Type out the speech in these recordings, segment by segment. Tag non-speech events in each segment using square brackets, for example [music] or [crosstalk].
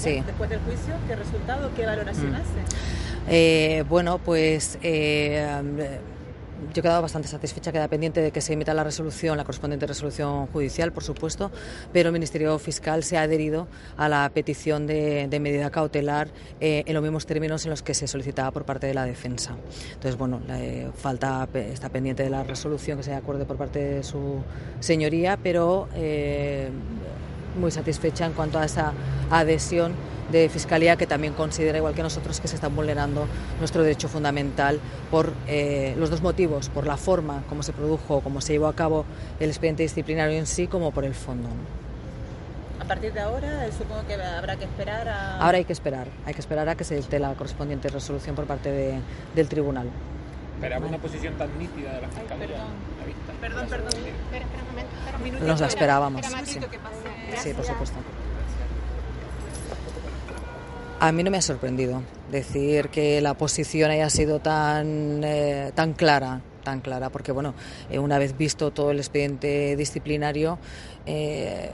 Sí. Después del juicio, ¿qué resultado, qué valoración Mm. hace? Eh, bueno, pues eh, yo he quedado bastante satisfecha, queda pendiente de que se emita la resolución, la correspondiente resolución judicial, por supuesto, pero el Ministerio Fiscal se ha adherido a la petición de, de medida cautelar eh, en los mismos términos en los que se solicitaba por parte de la defensa. Entonces, bueno, la, eh, falta, está pendiente de la resolución que se acuerde por parte de su señoría, pero eh, muy satisfecha en cuanto a esa adhesión de Fiscalía que también considera, igual que nosotros, que se está vulnerando nuestro derecho fundamental por eh, los dos motivos, por la forma como se produjo, como se llevó a cabo el expediente disciplinario en sí, como por el fondo. ¿no? A partir de ahora, eh, supongo que habrá que esperar a... Ahora hay que esperar, hay que esperar a que se dicte la correspondiente resolución por parte de- del tribunal. Esperamos una posición tan nítida de la Ay, Fiscalía. perdón. a la vista. Perdón, perdón. Espera, espera un momento, espera un minuto. Nos la esperábamos. espera, sí. Matito, que pase. Sí, por supuesto. A mí no me ha sorprendido decir que la posición haya sido tan, eh, tan clara, tan clara, porque bueno, eh, una vez visto todo el expediente disciplinario, eh,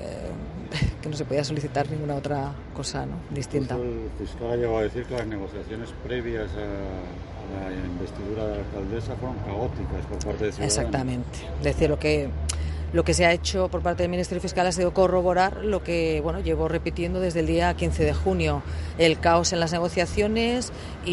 [laughs] que no se podía solicitar ninguna otra cosa ¿no? distinta. Incluso el fiscal ha llegado a decir que las negociaciones previas a, a la investidura de la alcaldesa fueron caóticas por parte de Ciudadanos. Exactamente. Decir, lo que, lo que se ha hecho por parte del Ministerio Fiscal ha sido corroborar lo que bueno, llevo repitiendo desde el día 15 de junio, el caos en las negociaciones y,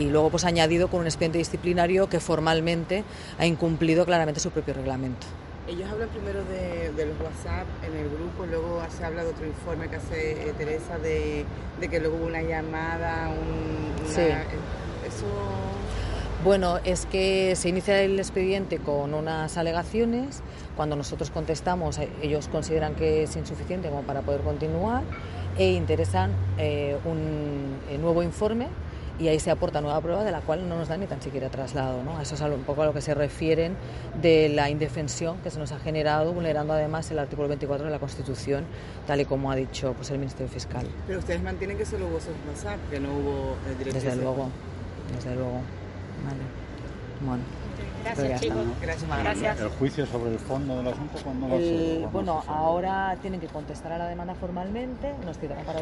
y luego pues añadido con un expediente disciplinario que formalmente ha incumplido claramente su propio reglamento. Ellos hablan primero de, de los WhatsApp en el grupo, luego se habla de otro informe que hace eh, Teresa de, de que luego hubo una llamada, un, una- Sí. eh, eso... Bueno, es que se inicia el expediente con unas alegaciones. Cuando nosotros contestamos, eh, ellos consideran que es insuficiente como para poder continuar e interesan eh, un eh, nuevo informe y ahí se aporta nueva prueba de la cual no nos dan ni tan siquiera traslado. ¿no? Eso es un poco a lo que se refieren de la indefensión que se nos ha generado, vulnerando además el artículo 24 de la Constitución, tal y como ha dicho pues, el Ministerio Fiscal. Pero ustedes mantienen que solo hubo WhatsApp, que no hubo eh. Desde luego, desde luego. Vale. Bueno, Gracias, chicos. Gracias. Gracias. El juicio sobre el fondo del asunto, ¿cuándo va a ser? El- ¿Cuándo bueno, ahora tienen que contestar a la demanda formalmente, nos citarán para